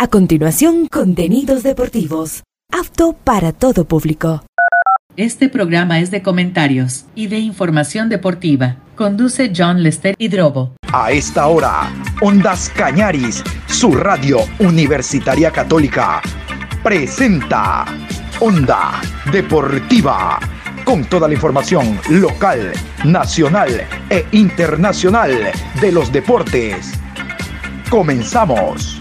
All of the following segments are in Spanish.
A continuación, contenidos deportivos. Apto para todo público. Este programa es de comentarios y de información deportiva. Conduce John Lester Hidrobo. A esta hora, Ondas Cañaris, su radio universitaria católica, presenta Onda Deportiva, con toda la información local, nacional e internacional de los deportes. Comenzamos.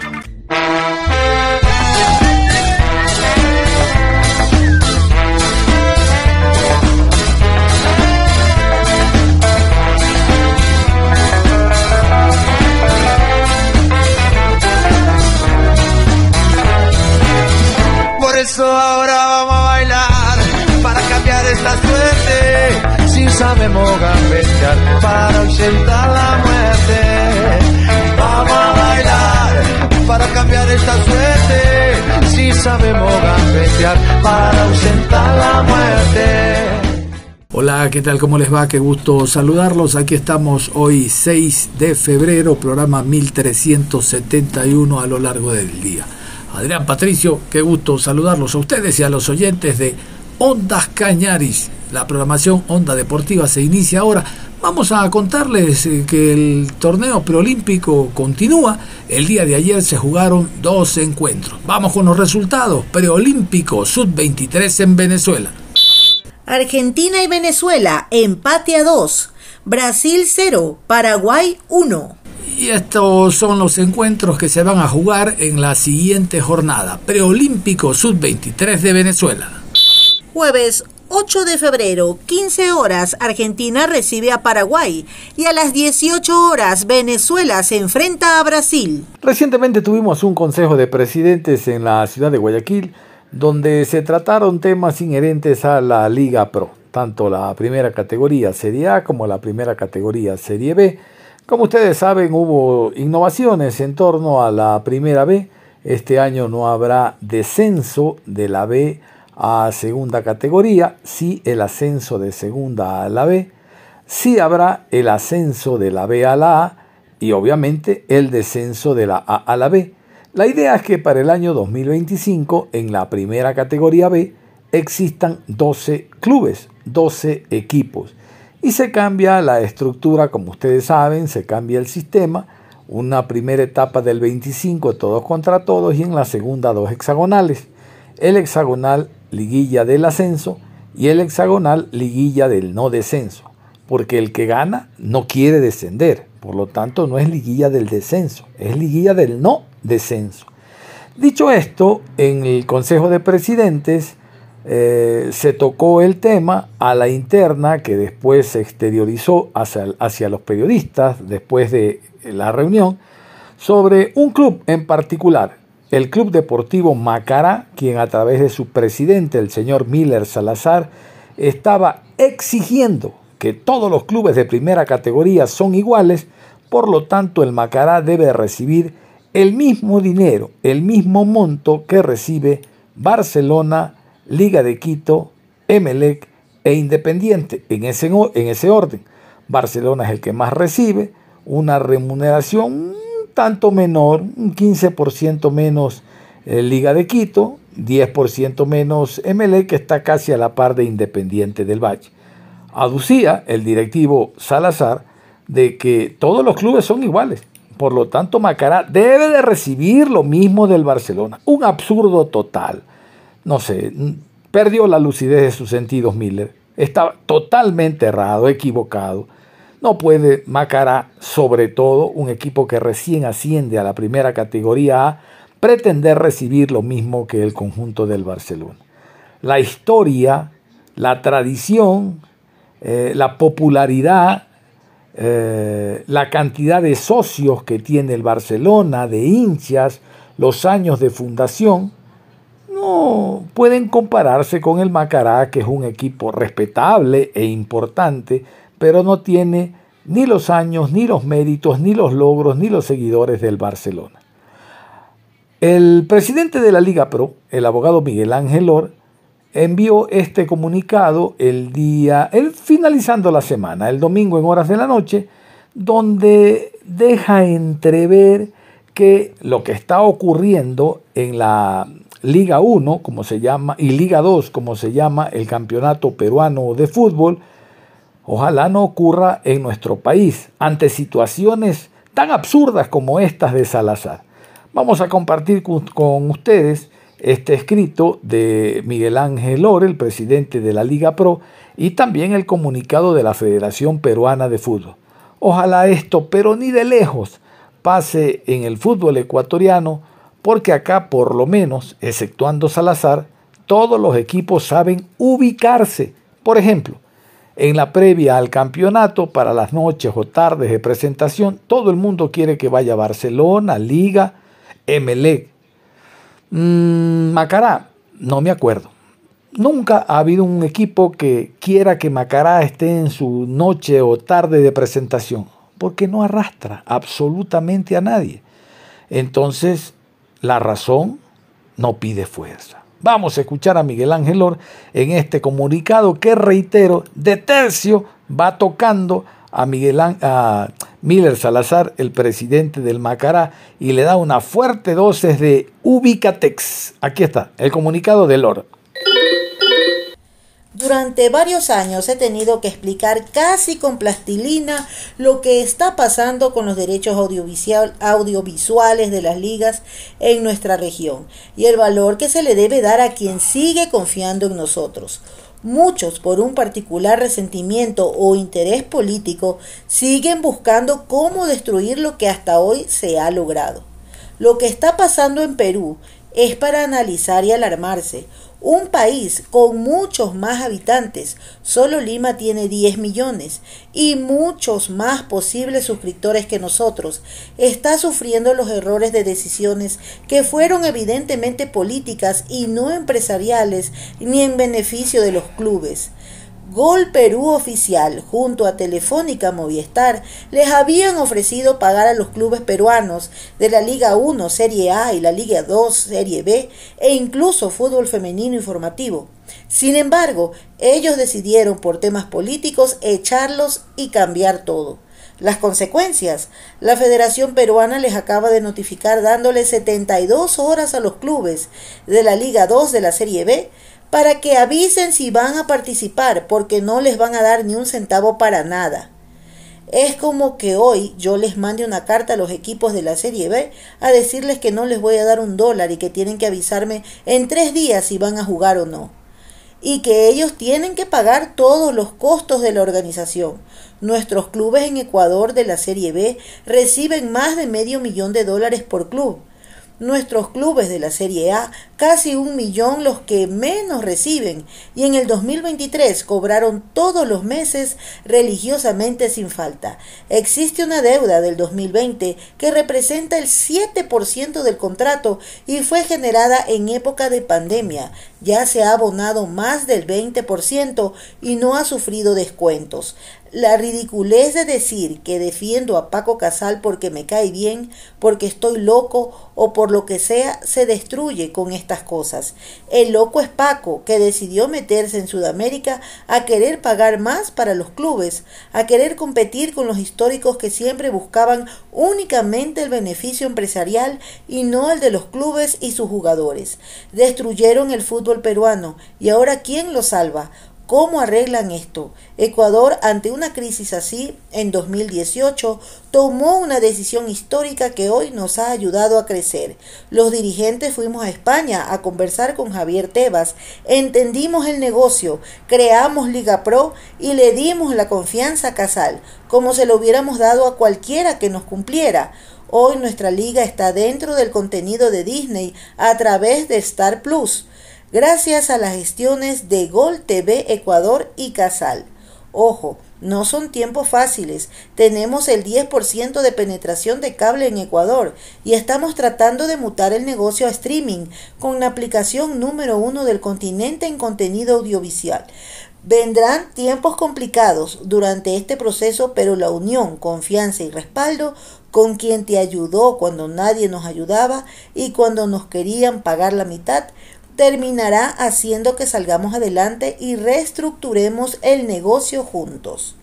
Eso ahora vamos a bailar para cambiar esta suerte. Si sabemos gambetear para ausentar la muerte. Para cambiar esta suerte. Si sabemos gambetear para ausentar la muerte. Hola, ¿qué tal? ¿Cómo les va? Qué gusto saludarlos. Aquí estamos hoy 6 de febrero, programa 1371 a lo largo del día. Adrián Patricio, qué gusto saludarlos a ustedes y a los oyentes de Ondas Cañaris. La programación Onda Deportiva se inicia ahora. Vamos a contarles eh, que el torneo preolímpico continúa. El día de ayer se jugaron dos encuentros. Vamos con los resultados. Preolímpico Sub-23 en Venezuela. Argentina y Venezuela, empate a 2. Brasil 0, Paraguay 1. Y estos son los encuentros que se van a jugar en la siguiente jornada. Preolímpico Sub-23 de Venezuela. Jueves 8 de febrero, 15 horas, Argentina recibe a Paraguay y a las 18 horas Venezuela se enfrenta a Brasil. Recientemente tuvimos un consejo de presidentes en la ciudad de Guayaquil donde se trataron temas inherentes a la Liga Pro, tanto la primera categoría Serie A como la primera categoría Serie B como ustedes saben, hubo innovaciones en torno a la primera B. Este año no habrá descenso de la B a segunda categoría, sí el ascenso de segunda a la B, sí habrá el ascenso de la B a la A y obviamente el descenso de la A a la B. La idea es que para el año 2025 en la primera categoría B existan 12 clubes, 12 equipos. Y se cambia la estructura, como ustedes saben, se cambia el sistema, una primera etapa del 25 todos contra todos y en la segunda dos hexagonales, el hexagonal liguilla del ascenso y el hexagonal liguilla del no descenso, porque el que gana no quiere descender, por lo tanto no es liguilla del descenso, es liguilla del no descenso. Dicho esto, en el Consejo de Presidentes, eh, se tocó el tema a la interna que después se exteriorizó hacia, hacia los periodistas después de la reunión sobre un club en particular, el Club Deportivo Macará, quien a través de su presidente, el señor Miller Salazar, estaba exigiendo que todos los clubes de primera categoría son iguales, por lo tanto el Macará debe recibir el mismo dinero, el mismo monto que recibe Barcelona, Liga de Quito, Emelec e Independiente, en ese, en ese orden. Barcelona es el que más recibe, una remuneración un tanto menor, un 15% menos eh, Liga de Quito, 10% menos Emelec, que está casi a la par de Independiente del Valle. Aducía el directivo Salazar de que todos los clubes son iguales. Por lo tanto, Macará debe de recibir lo mismo del Barcelona. Un absurdo total no sé, perdió la lucidez de sus sentidos Miller. Está totalmente errado, equivocado. No puede Macará, sobre todo un equipo que recién asciende a la primera categoría A, pretender recibir lo mismo que el conjunto del Barcelona. La historia, la tradición, eh, la popularidad, eh, la cantidad de socios que tiene el Barcelona, de hinchas, los años de fundación, no pueden compararse con el Macará, que es un equipo respetable e importante, pero no tiene ni los años, ni los méritos, ni los logros, ni los seguidores del Barcelona. El presidente de la Liga Pro, el abogado Miguel Ángel Or, envió este comunicado el día, el, finalizando la semana, el domingo en horas de la noche, donde deja entrever que lo que está ocurriendo en la Liga 1, como se llama, y Liga 2, como se llama el Campeonato Peruano de Fútbol, ojalá no ocurra en nuestro país ante situaciones tan absurdas como estas de Salazar. Vamos a compartir con ustedes este escrito de Miguel Ángel Lore, el presidente de la Liga Pro, y también el comunicado de la Federación Peruana de Fútbol. Ojalá esto, pero ni de lejos, pase en el fútbol ecuatoriano, porque acá por lo menos, exceptuando Salazar, todos los equipos saben ubicarse. Por ejemplo, en la previa al campeonato, para las noches o tardes de presentación, todo el mundo quiere que vaya Barcelona, Liga, Emelec. Mm, Macará, no me acuerdo. Nunca ha habido un equipo que quiera que Macará esté en su noche o tarde de presentación, porque no arrastra absolutamente a nadie. Entonces, la razón no pide fuerza. Vamos a escuchar a Miguel Ángel Or en este comunicado que, reitero, de tercio va tocando a, Miguel, a Miller Salazar, el presidente del Macará, y le da una fuerte dosis de Ubicatex. Aquí está, el comunicado del Lor. Durante varios años he tenido que explicar casi con plastilina lo que está pasando con los derechos audiovisuales de las ligas en nuestra región y el valor que se le debe dar a quien sigue confiando en nosotros. Muchos, por un particular resentimiento o interés político, siguen buscando cómo destruir lo que hasta hoy se ha logrado. Lo que está pasando en Perú es para analizar y alarmarse. Un país con muchos más habitantes, solo Lima tiene 10 millones y muchos más posibles suscriptores que nosotros, está sufriendo los errores de decisiones que fueron evidentemente políticas y no empresariales ni en beneficio de los clubes. Gol Perú Oficial junto a Telefónica Movistar les habían ofrecido pagar a los clubes peruanos de la Liga 1 Serie A y la Liga 2 Serie B e incluso fútbol femenino informativo. Sin embargo, ellos decidieron por temas políticos echarlos y cambiar todo. Las consecuencias. La Federación Peruana les acaba de notificar dándole 72 horas a los clubes de la Liga 2 de la Serie B para que avisen si van a participar, porque no les van a dar ni un centavo para nada. Es como que hoy yo les mande una carta a los equipos de la Serie B a decirles que no les voy a dar un dólar y que tienen que avisarme en tres días si van a jugar o no. Y que ellos tienen que pagar todos los costos de la organización. Nuestros clubes en Ecuador de la Serie B reciben más de medio millón de dólares por club nuestros clubes de la Serie A, casi un millón los que menos reciben, y en el 2023 cobraron todos los meses religiosamente sin falta. Existe una deuda del 2020 que representa el 7% del contrato y fue generada en época de pandemia. Ya se ha abonado más del 20% y no ha sufrido descuentos. La ridiculez de decir que defiendo a Paco Casal porque me cae bien, porque estoy loco o por lo que sea, se destruye con estas cosas. El loco es Paco, que decidió meterse en Sudamérica a querer pagar más para los clubes, a querer competir con los históricos que siempre buscaban únicamente el beneficio empresarial y no el de los clubes y sus jugadores. Destruyeron el fútbol peruano y ahora ¿quién lo salva? ¿Cómo arreglan esto? Ecuador, ante una crisis así, en 2018, tomó una decisión histórica que hoy nos ha ayudado a crecer. Los dirigentes fuimos a España a conversar con Javier Tebas, entendimos el negocio, creamos Liga Pro y le dimos la confianza a Casal, como se lo hubiéramos dado a cualquiera que nos cumpliera. Hoy nuestra liga está dentro del contenido de Disney a través de Star Plus gracias a las gestiones de Gol TV Ecuador y Casal. Ojo, no son tiempos fáciles. Tenemos el 10% de penetración de cable en Ecuador y estamos tratando de mutar el negocio a streaming con la aplicación número uno del continente en contenido audiovisual. Vendrán tiempos complicados durante este proceso, pero la unión, confianza y respaldo con quien te ayudó cuando nadie nos ayudaba y cuando nos querían pagar la mitad terminará haciendo que salgamos adelante y reestructuremos el negocio juntos.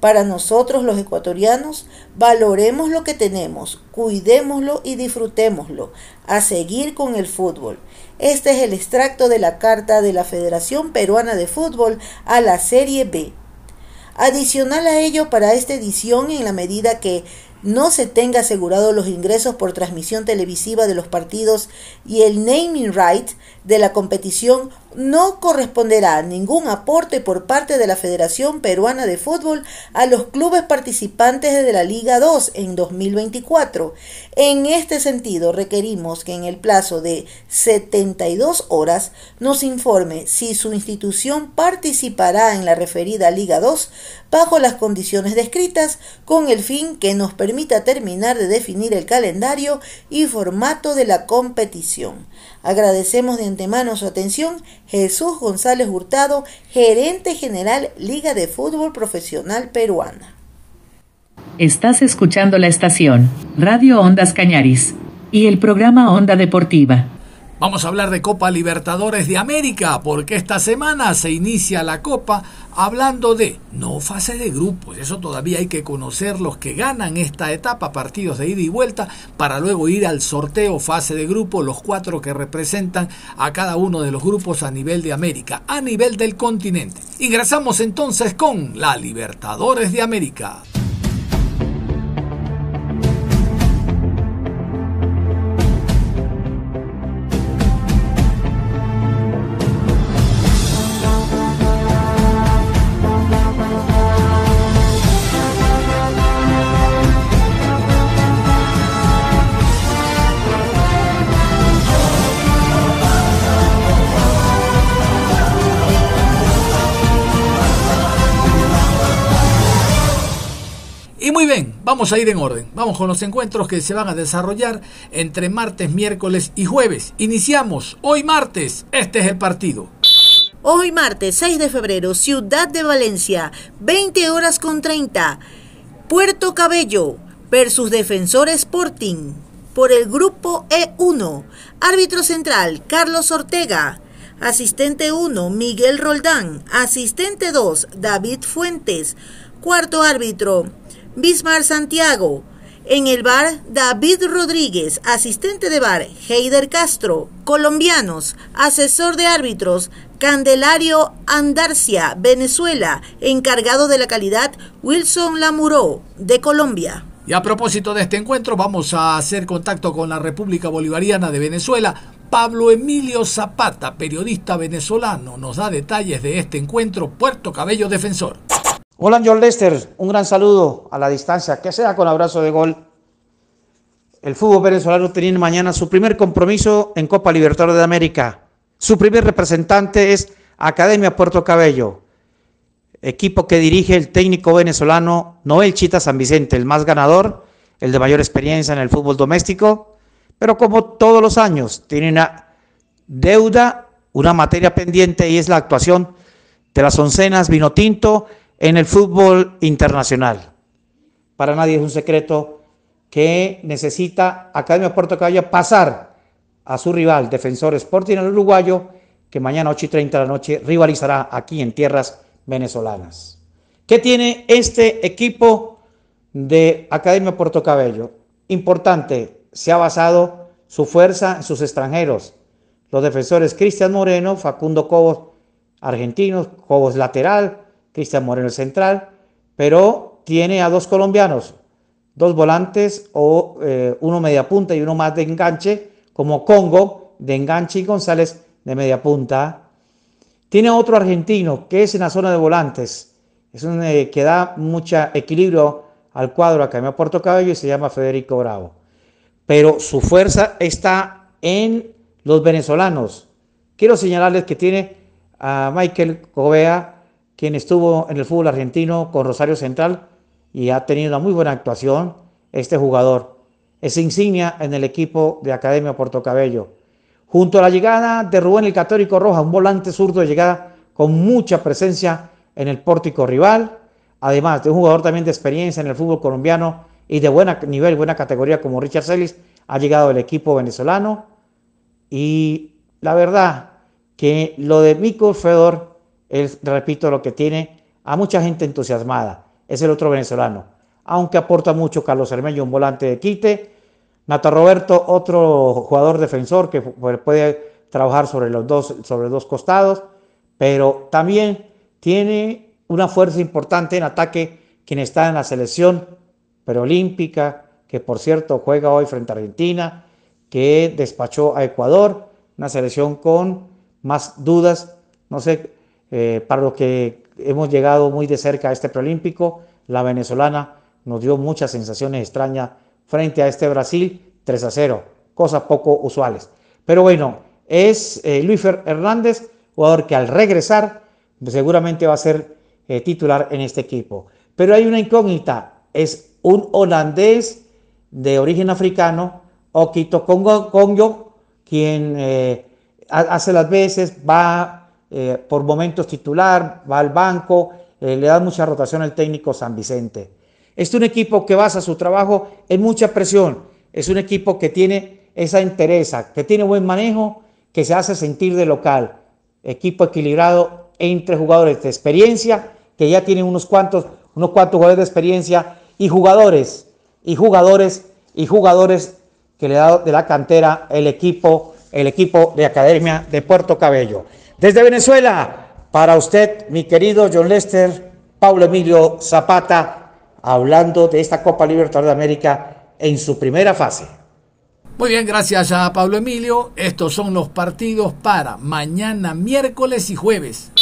Para nosotros los ecuatorianos, valoremos lo que tenemos, cuidémoslo y disfrutémoslo, a seguir con el fútbol. Este es el extracto de la carta de la Federación Peruana de Fútbol a la Serie B. Adicional a ello, para esta edición, en la medida que no se tenga asegurado los ingresos por transmisión televisiva de los partidos y el naming right de la competición no corresponderá ningún aporte por parte de la Federación Peruana de Fútbol a los clubes participantes de la Liga 2 en 2024. En este sentido, requerimos que en el plazo de 72 horas nos informe si su institución participará en la referida Liga 2 bajo las condiciones descritas con el fin que nos permita terminar de definir el calendario y formato de la competición. Agradecemos de antemano su atención Jesús González Hurtado, gerente general Liga de Fútbol Profesional Peruana. Estás escuchando la estación Radio Ondas Cañaris y el programa Onda Deportiva Vamos a hablar de Copa Libertadores de América, porque esta semana se inicia la Copa hablando de no fase de grupos, eso todavía hay que conocer los que ganan esta etapa, partidos de ida y vuelta, para luego ir al sorteo fase de grupo, los cuatro que representan a cada uno de los grupos a nivel de América, a nivel del continente. Ingresamos entonces con la Libertadores de América. Vamos a ir en orden. Vamos con los encuentros que se van a desarrollar entre martes, miércoles y jueves. Iniciamos hoy martes. Este es el partido. Hoy martes 6 de febrero, Ciudad de Valencia, 20 horas con 30. Puerto Cabello versus Defensor Sporting. Por el grupo E1. Árbitro central, Carlos Ortega. Asistente 1, Miguel Roldán. Asistente 2, David Fuentes. Cuarto árbitro, Bismar Santiago. En el bar, David Rodríguez, asistente de bar, Heider Castro. Colombianos, asesor de árbitros, Candelario Andarcia, Venezuela. Encargado de la calidad, Wilson Lamuró, de Colombia. Y a propósito de este encuentro, vamos a hacer contacto con la República Bolivariana de Venezuela. Pablo Emilio Zapata, periodista venezolano, nos da detalles de este encuentro Puerto Cabello Defensor. Hola John Lester, un gran saludo a la distancia, que sea con abrazo de gol. El fútbol venezolano tiene mañana su primer compromiso en Copa Libertadores de América. Su primer representante es Academia Puerto Cabello, equipo que dirige el técnico venezolano Noel Chita San Vicente, el más ganador, el de mayor experiencia en el fútbol doméstico, pero como todos los años tiene una deuda, una materia pendiente y es la actuación de las oncenas vino tinto en el fútbol internacional. Para nadie es un secreto que necesita Academia Puerto Cabello pasar a su rival, Defensor Sporting, el uruguayo, que mañana 8 y 30 de la noche rivalizará aquí en tierras venezolanas. ¿Qué tiene este equipo de Academia Puerto Cabello? Importante, se ha basado su fuerza en sus extranjeros. Los defensores Cristian Moreno, Facundo Cobos, argentinos, Cobos lateral, Cristian Moreno central, pero tiene a dos colombianos, dos volantes o eh, uno media punta y uno más de enganche, como Congo de enganche y González de media punta. Tiene otro argentino que es en la zona de volantes, es un eh, que da mucho equilibrio al cuadro acá en Puerto Cabello y se llama Federico Bravo. Pero su fuerza está en los venezolanos. Quiero señalarles que tiene a Michael Covea, quien estuvo en el fútbol argentino con Rosario Central y ha tenido una muy buena actuación, este jugador. Es insignia en el equipo de Academia Puerto Cabello. Junto a la llegada de Rubén el Católico Roja, un volante zurdo de llegada con mucha presencia en el pórtico rival, además de un jugador también de experiencia en el fútbol colombiano y de buen nivel, buena categoría como Richard Celis, ha llegado el equipo venezolano. Y la verdad que lo de Mico Fedor repito, lo que tiene a mucha gente entusiasmada. es el otro venezolano. Aunque aporta mucho Carlos Hermeño, un volante de quite. Nata Roberto, otro jugador defensor que puede trabajar sobre los dos, sobre dos costados, pero también tiene una fuerza importante en ataque quien está en la selección preolímpica, que por cierto juega hoy frente a Argentina, que despachó a Ecuador, una selección con más dudas, no sé, eh, para lo que hemos llegado muy de cerca a este preolímpico, la venezolana nos dio muchas sensaciones extrañas frente a este Brasil 3 a 0, cosas poco usuales. Pero bueno, es eh, Luis Hernández, jugador que al regresar seguramente va a ser eh, titular en este equipo. Pero hay una incógnita, es un holandés de origen africano, Okito Kongo, quien eh, hace las veces, va por momentos titular, va al banco, le da mucha rotación al técnico San Vicente. Es un equipo que basa su trabajo en mucha presión, es un equipo que tiene esa interesa, que tiene buen manejo que se hace sentir de local. Equipo equilibrado entre jugadores de experiencia, que ya tienen unos cuantos, unos cuantos jugadores de experiencia, y jugadores, y jugadores, y jugadores que le da de la cantera el equipo, el equipo de Academia de Puerto Cabello. Desde Venezuela, para usted, mi querido John Lester, Paulo Emilio Zapata, hablando de esta Copa Libertadores de América en su primera fase. Muy bien, gracias a Pablo Emilio. Estos son los partidos para mañana miércoles y jueves.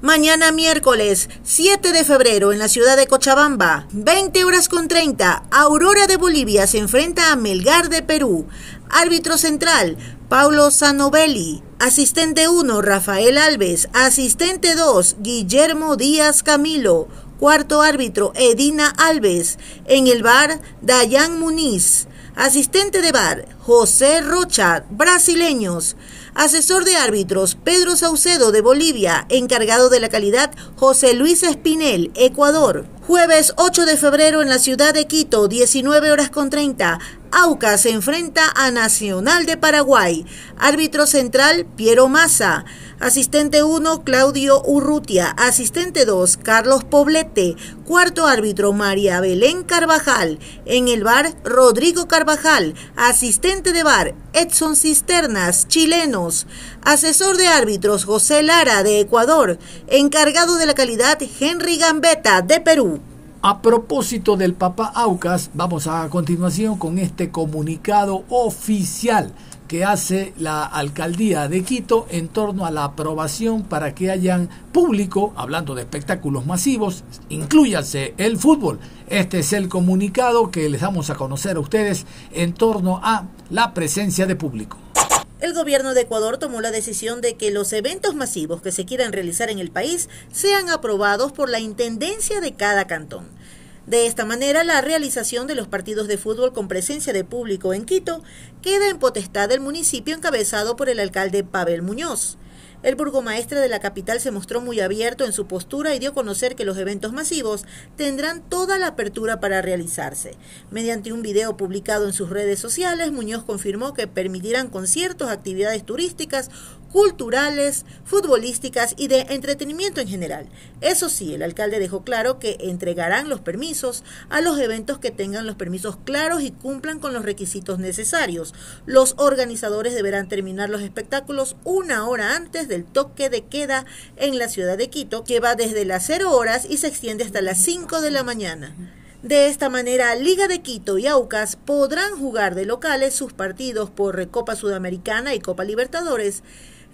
Mañana miércoles 7 de febrero en la ciudad de Cochabamba, 20 horas con 30, Aurora de Bolivia se enfrenta a Melgar de Perú. Árbitro central, Paulo Sanovelli. Asistente 1, Rafael Alves. Asistente 2, Guillermo Díaz Camilo. Cuarto árbitro, Edina Alves. En el bar, Dayan Muniz. Asistente de bar, José Rocha, brasileños. Asesor de árbitros, Pedro Saucedo de Bolivia. Encargado de la calidad, José Luis Espinel, Ecuador. Jueves 8 de febrero en la ciudad de Quito, 19 horas con 30. AUCA se enfrenta a Nacional de Paraguay. Árbitro central, Piero Massa. Asistente 1, Claudio Urrutia. Asistente 2, Carlos Poblete. Cuarto árbitro, María Belén Carvajal. En el bar, Rodrigo Carvajal. Asistente de bar, Edson Cisternas, chilenos. Asesor de árbitros, José Lara, de Ecuador. Encargado de la calidad, Henry Gambetta, de Perú. A propósito del Papa Aucas, vamos a continuación con este comunicado oficial que hace la alcaldía de Quito en torno a la aprobación para que hayan público, hablando de espectáculos masivos, incluyase el fútbol. Este es el comunicado que les damos a conocer a ustedes en torno a la presencia de público. El gobierno de Ecuador tomó la decisión de que los eventos masivos que se quieran realizar en el país sean aprobados por la Intendencia de cada cantón. De esta manera, la realización de los partidos de fútbol con presencia de público en Quito queda en potestad del municipio encabezado por el alcalde Pavel Muñoz. El burgomaestre de la capital se mostró muy abierto en su postura y dio a conocer que los eventos masivos tendrán toda la apertura para realizarse. Mediante un video publicado en sus redes sociales, Muñoz confirmó que permitirán conciertos, actividades turísticas, culturales, futbolísticas y de entretenimiento en general. Eso sí, el alcalde dejó claro que entregarán los permisos a los eventos que tengan los permisos claros y cumplan con los requisitos necesarios. Los organizadores deberán terminar los espectáculos una hora antes del toque de queda en la ciudad de Quito, que va desde las 0 horas y se extiende hasta las 5 de la mañana. De esta manera, Liga de Quito y Aucas podrán jugar de locales sus partidos por Copa Sudamericana y Copa Libertadores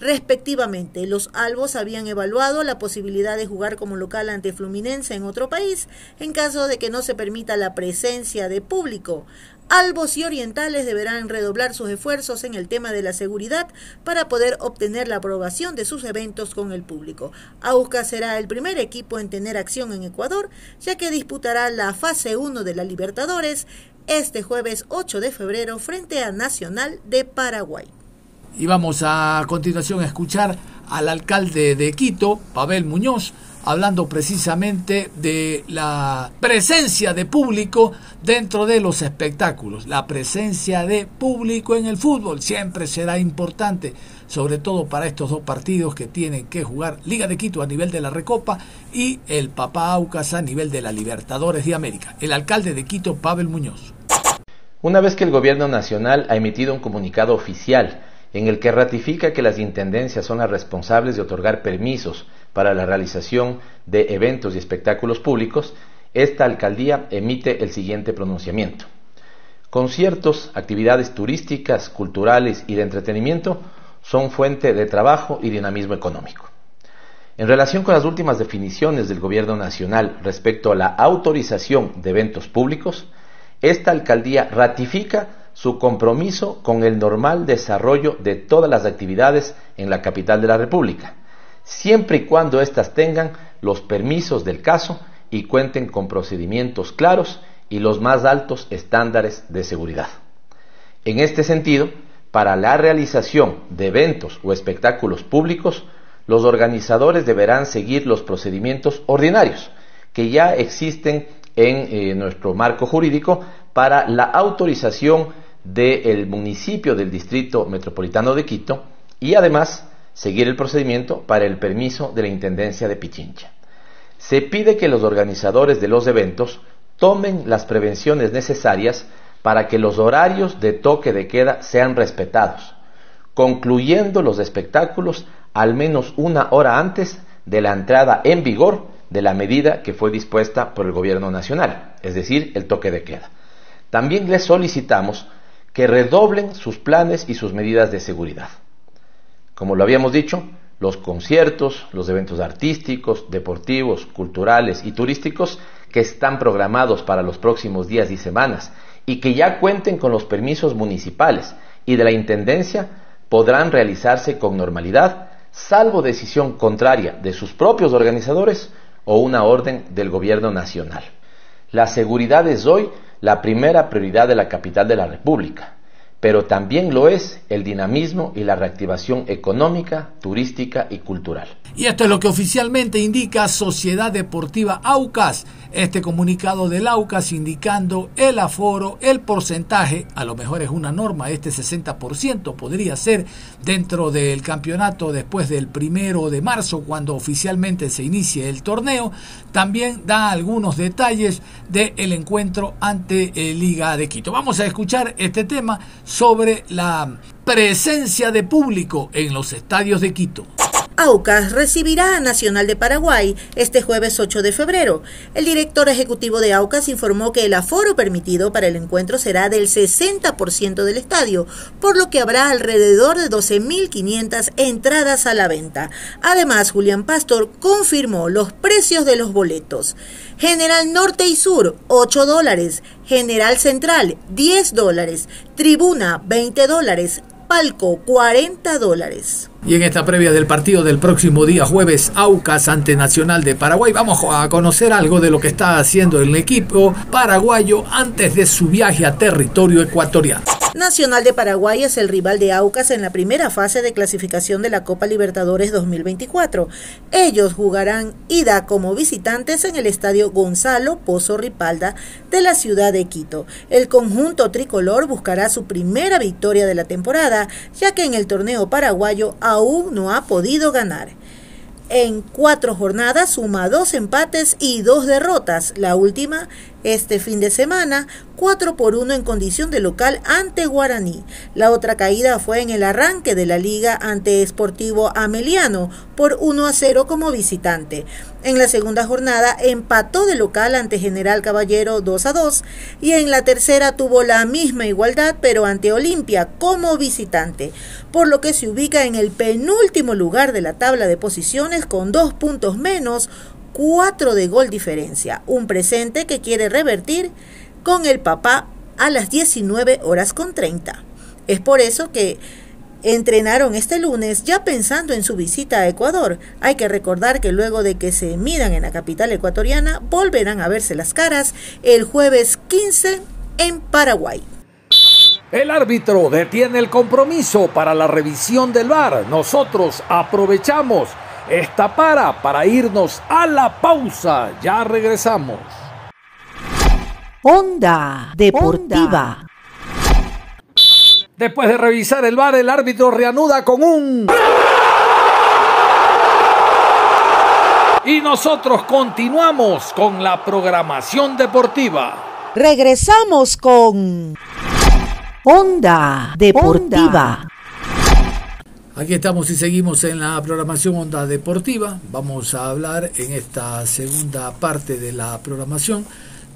respectivamente. Los albos habían evaluado la posibilidad de jugar como local ante Fluminense en otro país en caso de que no se permita la presencia de público. Albos y orientales deberán redoblar sus esfuerzos en el tema de la seguridad para poder obtener la aprobación de sus eventos con el público. Aucas será el primer equipo en tener acción en Ecuador, ya que disputará la fase 1 de la Libertadores este jueves 8 de febrero frente a Nacional de Paraguay. Y vamos a continuación a escuchar al alcalde de Quito, Pavel Muñoz, hablando precisamente de la presencia de público dentro de los espectáculos. La presencia de público en el fútbol siempre será importante, sobre todo para estos dos partidos que tienen que jugar Liga de Quito a nivel de la Recopa y el Papá Aucas a nivel de la Libertadores de América. El alcalde de Quito, Pavel Muñoz. Una vez que el gobierno nacional ha emitido un comunicado oficial en el que ratifica que las intendencias son las responsables de otorgar permisos para la realización de eventos y espectáculos públicos, esta alcaldía emite el siguiente pronunciamiento. Conciertos, actividades turísticas, culturales y de entretenimiento son fuente de trabajo y dinamismo económico. En relación con las últimas definiciones del Gobierno Nacional respecto a la autorización de eventos públicos, esta alcaldía ratifica su compromiso con el normal desarrollo de todas las actividades en la capital de la República, siempre y cuando éstas tengan los permisos del caso y cuenten con procedimientos claros y los más altos estándares de seguridad. En este sentido, para la realización de eventos o espectáculos públicos, los organizadores deberán seguir los procedimientos ordinarios que ya existen en eh, nuestro marco jurídico para la autorización del municipio del Distrito Metropolitano de Quito y además seguir el procedimiento para el permiso de la Intendencia de Pichincha. Se pide que los organizadores de los eventos tomen las prevenciones necesarias para que los horarios de toque de queda sean respetados, concluyendo los espectáculos al menos una hora antes de la entrada en vigor de la medida que fue dispuesta por el Gobierno Nacional, es decir, el toque de queda. También les solicitamos que redoblen sus planes y sus medidas de seguridad. Como lo habíamos dicho, los conciertos, los eventos artísticos, deportivos, culturales y turísticos que están programados para los próximos días y semanas y que ya cuenten con los permisos municipales y de la Intendencia podrán realizarse con normalidad, salvo decisión contraria de sus propios organizadores o una orden del Gobierno Nacional. La seguridad es hoy la primera prioridad de la capital de la República, pero también lo es el dinamismo y la reactivación económica, turística y cultural. Y esto es lo que oficialmente indica Sociedad Deportiva Aucas este comunicado del AUCAS indicando el aforo, el porcentaje, a lo mejor es una norma, este 60% podría ser dentro del campeonato después del primero de marzo, cuando oficialmente se inicie el torneo. También da algunos detalles del encuentro ante el Liga de Quito. Vamos a escuchar este tema sobre la presencia de público en los estadios de Quito. Aucas recibirá a Nacional de Paraguay este jueves 8 de febrero. El director ejecutivo de Aucas informó que el aforo permitido para el encuentro será del 60% del estadio, por lo que habrá alrededor de 12.500 entradas a la venta. Además, Julián Pastor confirmó los precios de los boletos. General Norte y Sur, 8 dólares. General Central, 10 dólares. Tribuna, 20 dólares. Palco, 40 dólares. Y en esta previa del partido del próximo día jueves Aucas ante Nacional de Paraguay vamos a conocer algo de lo que está haciendo el equipo paraguayo antes de su viaje a territorio ecuatoriano. Nacional de Paraguay es el rival de Aucas en la primera fase de clasificación de la Copa Libertadores 2024. Ellos jugarán ida como visitantes en el estadio Gonzalo Pozo Ripalda de la ciudad de Quito. El conjunto tricolor buscará su primera victoria de la temporada, ya que en el torneo paraguayo aún no ha podido ganar. En cuatro jornadas suma dos empates y dos derrotas. La última este fin de semana 4 por 1 en condición de local ante Guaraní. La otra caída fue en el arranque de la liga ante Sportivo Ameliano por 1 a 0 como visitante. En la segunda jornada empató de local ante General Caballero 2 a 2 y en la tercera tuvo la misma igualdad pero ante Olimpia como visitante, por lo que se ubica en el penúltimo lugar de la tabla de posiciones con dos puntos menos, 4 de gol diferencia, un presente que quiere revertir con el papá a las 19 horas con 30. Es por eso que entrenaron este lunes ya pensando en su visita a Ecuador. Hay que recordar que luego de que se midan en la capital ecuatoriana, volverán a verse las caras el jueves 15 en Paraguay. El árbitro detiene el compromiso para la revisión del VAR. Nosotros aprovechamos Esta para para irnos a la pausa. Ya regresamos. Onda Deportiva. Después de revisar el bar, el árbitro reanuda con un... Y nosotros continuamos con la programación deportiva. Regresamos con Onda Deportiva. Aquí estamos y seguimos en la programación Onda Deportiva. Vamos a hablar en esta segunda parte de la programación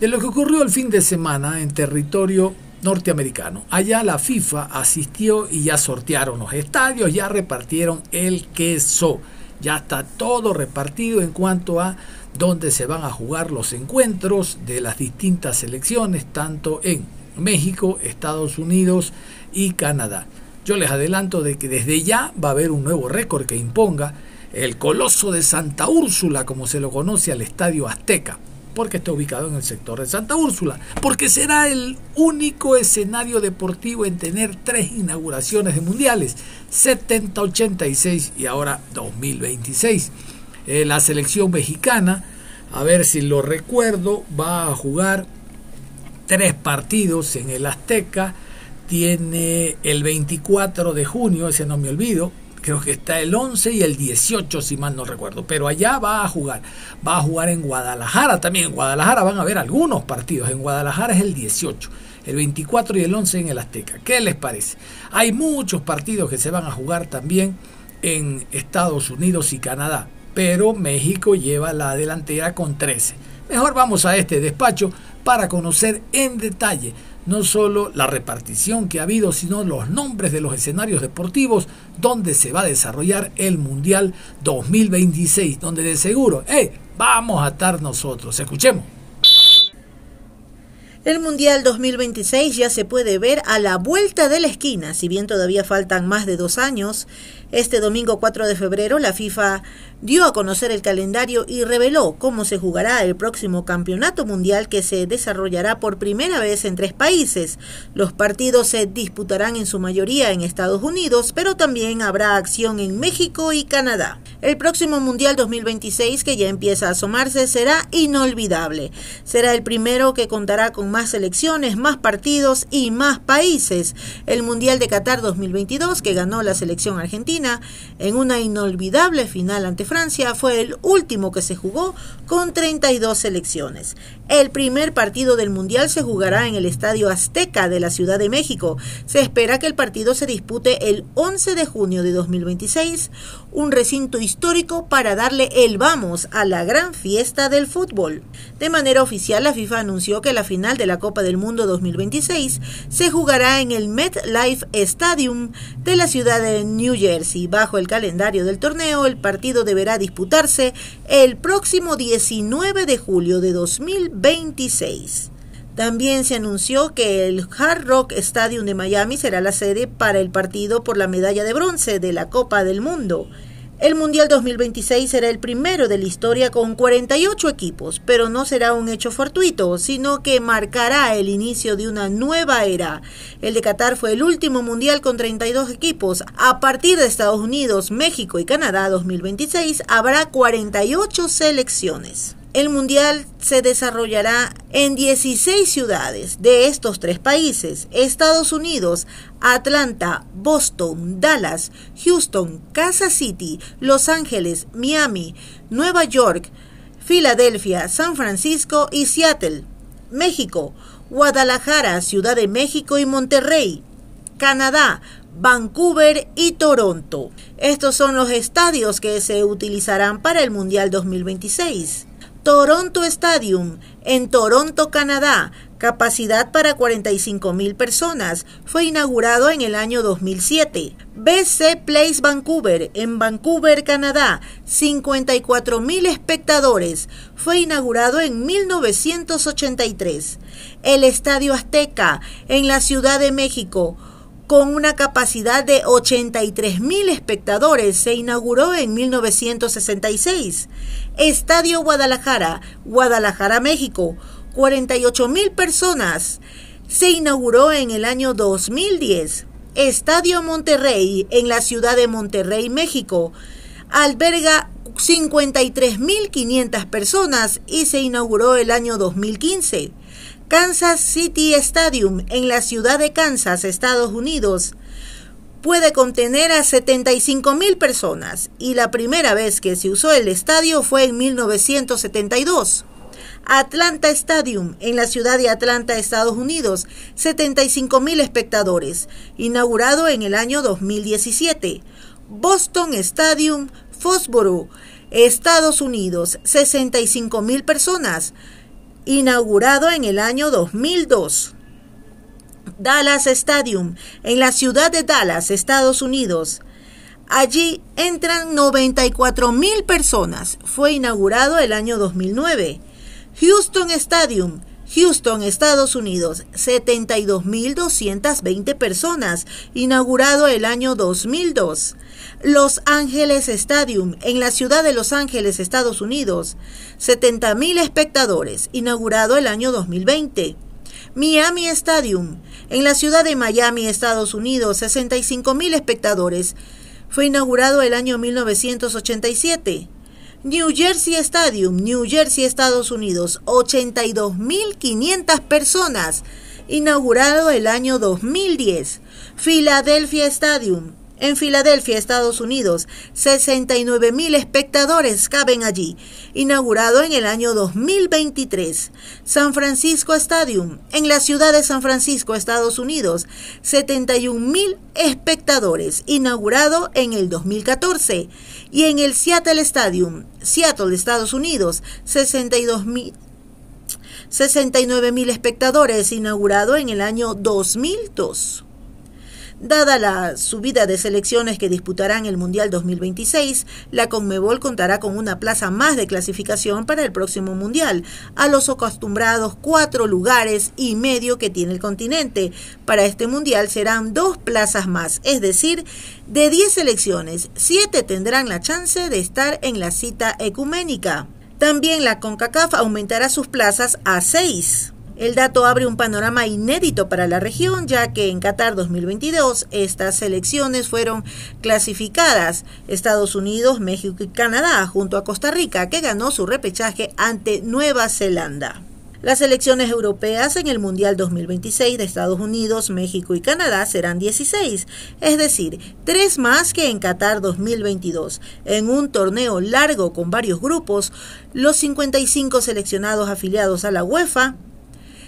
de lo que ocurrió el fin de semana en territorio norteamericano. Allá la FIFA asistió y ya sortearon los estadios, ya repartieron el queso. Ya está todo repartido en cuanto a dónde se van a jugar los encuentros de las distintas selecciones, tanto en México, Estados Unidos y Canadá. Yo les adelanto de que desde ya va a haber un nuevo récord que imponga el Coloso de Santa Úrsula, como se lo conoce al Estadio Azteca porque está ubicado en el sector de Santa Úrsula, porque será el único escenario deportivo en tener tres inauguraciones de mundiales, 70, 86 y ahora 2026. Eh, la selección mexicana, a ver si lo recuerdo, va a jugar tres partidos en el Azteca, tiene el 24 de junio, ese no me olvido, creo que está el 11 y el 18, si mal no recuerdo. Pero allá va a jugar. Va a jugar en Guadalajara también. En Guadalajara van a haber algunos partidos. En Guadalajara es el 18, el 24 y el 11 en el Azteca. ¿Qué les parece? Hay muchos partidos que se van a jugar también en Estados Unidos y Canadá. Pero México lleva la delantera con 13. Mejor vamos a este despacho para conocer en detalle no solo la repartición que ha habido, sino los nombres de los escenarios deportivos donde se va a desarrollar el Mundial 2026, donde de seguro, ¡eh! Vamos a estar nosotros. Escuchemos. El Mundial 2026 ya se puede ver a la vuelta de la esquina, si bien todavía faltan más de dos años. Este domingo 4 de febrero la FIFA dio a conocer el calendario y reveló cómo se jugará el próximo campeonato mundial que se desarrollará por primera vez en tres países. Los partidos se disputarán en su mayoría en Estados Unidos, pero también habrá acción en México y Canadá. El próximo Mundial 2026, que ya empieza a asomarse, será inolvidable. Será el primero que contará con más selecciones, más partidos y más países. El Mundial de Qatar 2022, que ganó la selección en una inolvidable final ante Francia fue el último que se jugó con 32 selecciones. El primer partido del Mundial se jugará en el Estadio Azteca de la Ciudad de México. Se espera que el partido se dispute el 11 de junio de 2026, un recinto histórico para darle el vamos a la gran fiesta del fútbol. De manera oficial, la FIFA anunció que la final de la Copa del Mundo 2026 se jugará en el MetLife Stadium de la ciudad de New Jersey. Bajo el calendario del torneo, el partido deberá disputarse el próximo 19 de julio de 2026. También se anunció que el Hard Rock Stadium de Miami será la sede para el partido por la medalla de bronce de la Copa del Mundo. El Mundial 2026 será el primero de la historia con 48 equipos, pero no será un hecho fortuito, sino que marcará el inicio de una nueva era. El de Qatar fue el último Mundial con 32 equipos. A partir de Estados Unidos, México y Canadá 2026 habrá 48 selecciones. El Mundial se desarrollará en 16 ciudades de estos tres países, Estados Unidos, Atlanta, Boston, Dallas, Houston, Kansas City, Los Ángeles, Miami, Nueva York, Filadelfia, San Francisco y Seattle. México, Guadalajara, Ciudad de México y Monterrey. Canadá, Vancouver y Toronto. Estos son los estadios que se utilizarán para el Mundial 2026. Toronto Stadium, en Toronto, Canadá, capacidad para 45 mil personas, fue inaugurado en el año 2007. BC Place Vancouver, en Vancouver, Canadá, 54 mil espectadores, fue inaugurado en 1983. El Estadio Azteca, en la Ciudad de México, con una capacidad de 83 mil espectadores, se inauguró en 1966. Estadio Guadalajara, Guadalajara, México, 48 mil personas, se inauguró en el año 2010. Estadio Monterrey, en la ciudad de Monterrey, México, alberga 53.500 personas y se inauguró el año 2015. Kansas City Stadium en la ciudad de Kansas, Estados Unidos, puede contener a 75.000 personas y la primera vez que se usó el estadio fue en 1972. Atlanta Stadium en la ciudad de Atlanta, Estados Unidos, 75.000 espectadores, inaugurado en el año 2017. Boston Stadium, Foxborough, Estados Unidos, 65.000 personas, inaugurado en el año 2002. Dallas Stadium, en la ciudad de Dallas, Estados Unidos. Allí entran 94 mil personas. Fue inaugurado el año 2009. Houston Stadium, Houston, Estados Unidos, 72.220 personas, inaugurado el año 2002. Los Ángeles Stadium, en la ciudad de Los Ángeles, Estados Unidos, 70.000 espectadores, inaugurado el año 2020. Miami Stadium, en la ciudad de Miami, Estados Unidos, 65 mil espectadores. Fue inaugurado el año 1987. New Jersey Stadium, New Jersey, Estados Unidos, 82.500 personas. Inaugurado el año 2010. Philadelphia Stadium, en Filadelfia, Estados Unidos. 69 mil espectadores caben allí. Inaugurado en el año 2023. San Francisco Stadium, en la ciudad de San Francisco, Estados Unidos. 71 mil espectadores. Inaugurado en el 2014. Y en el Seattle Stadium, Seattle, Estados Unidos. 62 mil 69 mil espectadores, inaugurado en el año 2002. Dada la subida de selecciones que disputarán el Mundial 2026, la Conmebol contará con una plaza más de clasificación para el próximo Mundial, a los acostumbrados cuatro lugares y medio que tiene el continente. Para este Mundial serán dos plazas más, es decir, de 10 selecciones, siete tendrán la chance de estar en la cita ecuménica. También la CONCACAF aumentará sus plazas a seis. El dato abre un panorama inédito para la región, ya que en Qatar 2022 estas selecciones fueron clasificadas Estados Unidos, México y Canadá, junto a Costa Rica, que ganó su repechaje ante Nueva Zelanda. Las elecciones europeas en el Mundial 2026 de Estados Unidos, México y Canadá serán 16, es decir, tres más que en Qatar 2022. En un torneo largo con varios grupos, los 55 seleccionados afiliados a la UEFA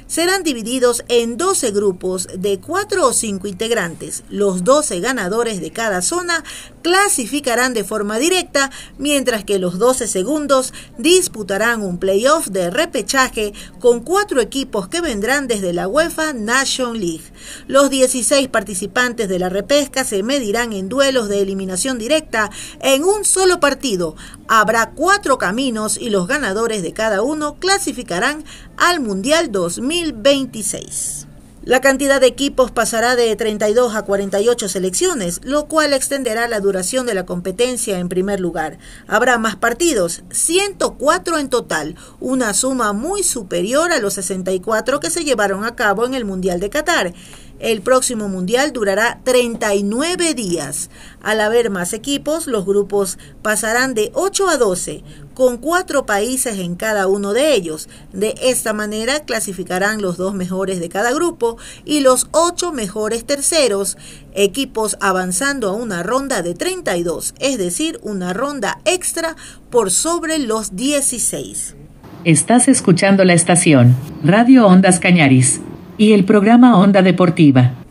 serán divididos en 12 grupos de 4 o 5 integrantes. Los 12 ganadores de cada zona clasificarán de forma directa, mientras que los 12 segundos disputarán un playoff de repechaje con cuatro equipos que vendrán desde la UEFA Nation League. Los 16 participantes de la repesca se medirán en duelos de eliminación directa en un solo partido. Habrá cuatro caminos y los ganadores de cada uno clasificarán al Mundial 2026. La cantidad de equipos pasará de 32 a 48 selecciones, lo cual extenderá la duración de la competencia en primer lugar. Habrá más partidos, 104 en total, una suma muy superior a los 64 que se llevaron a cabo en el Mundial de Qatar. El próximo Mundial durará 39 días. Al haber más equipos, los grupos pasarán de 8 a 12, con cuatro países en cada uno de ellos. De esta manera clasificarán los dos mejores de cada grupo y los ocho mejores terceros, equipos avanzando a una ronda de 32, es decir, una ronda extra por sobre los 16. Estás escuchando la estación Radio Ondas Cañaris y el programa Onda Deportiva.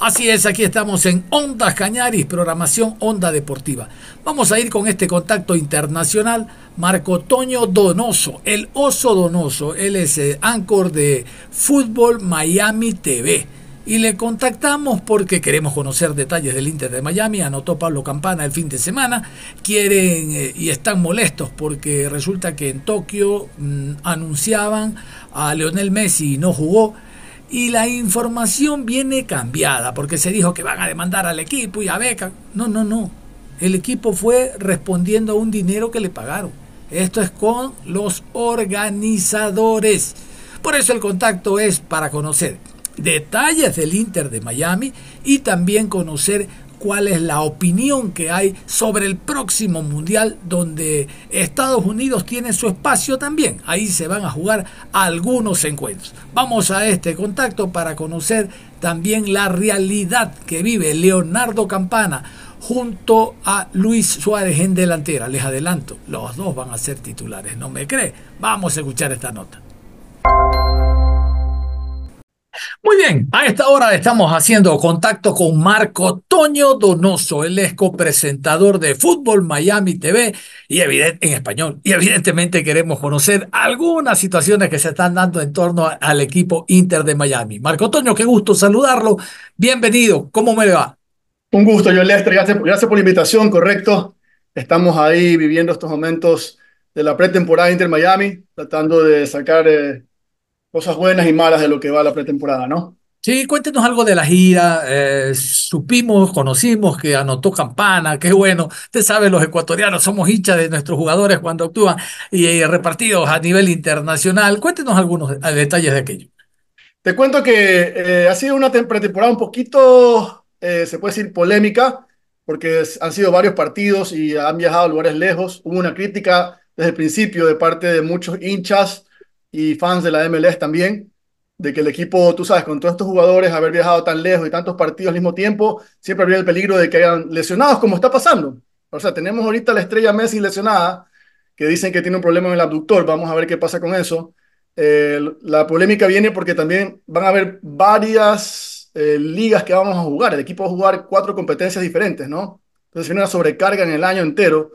Así es, aquí estamos en Ondas Cañaris, programación Onda Deportiva. Vamos a ir con este contacto internacional, Marco Toño Donoso, el oso Donoso, él es el anchor de Fútbol Miami TV. Y le contactamos porque queremos conocer detalles del Inter de Miami. Anotó Pablo Campana el fin de semana. Quieren eh, y están molestos porque resulta que en Tokio mm, anunciaban a Leonel Messi y no jugó y la información viene cambiada porque se dijo que van a demandar al equipo y a Beca. No, no, no. El equipo fue respondiendo a un dinero que le pagaron. Esto es con los organizadores. Por eso el contacto es para conocer detalles del Inter de Miami y también conocer cuál es la opinión que hay sobre el próximo mundial donde Estados Unidos tiene su espacio también. Ahí se van a jugar algunos encuentros. Vamos a este contacto para conocer también la realidad que vive Leonardo Campana junto a Luis Suárez en delantera. Les adelanto, los dos van a ser titulares, ¿no me cree? Vamos a escuchar esta nota. Muy bien, a esta hora estamos haciendo contacto con Marco Toño Donoso, el es copresentador de Fútbol Miami TV y evidente, en español. Y evidentemente queremos conocer algunas situaciones que se están dando en torno al equipo Inter de Miami. Marco Toño, qué gusto saludarlo. Bienvenido, ¿cómo me va? Un gusto, yo Lester, gracias, gracias por la invitación, correcto. Estamos ahí viviendo estos momentos de la pretemporada Inter Miami, tratando de sacar eh, cosas buenas y malas de lo que va la pretemporada, ¿no? Sí, cuéntenos algo de la gira. Eh, supimos, conocimos que anotó campana, qué bueno. Usted sabe, los ecuatorianos somos hinchas de nuestros jugadores cuando actúan y, repartidos a nivel internacional. Cuéntenos algunos detalles de aquello. Te cuento que eh, ha sido una pretemporada un poquito eh, se puede decir, polémica, porque han sido varios partidos y han viajado a lugares lejos. Hubo una crítica desde el principio de parte de muchos hinchas y fans de la MLS también, de que el equipo, tú sabes, con todos estos jugadores, haber viajado tan lejos y tantos partidos al mismo tiempo, siempre habría el peligro de que hayan lesionados, como está pasando. O sea, tenemos ahorita la estrella Messi lesionada, que dicen que tiene un problema en el abductor, vamos a ver qué pasa con eso. Eh, la polémica viene porque también van a haber varias eh, ligas que vamos a jugar. El equipo va a jugar cuatro competencias diferentes, ¿no? Entonces viene una sobrecarga en el año entero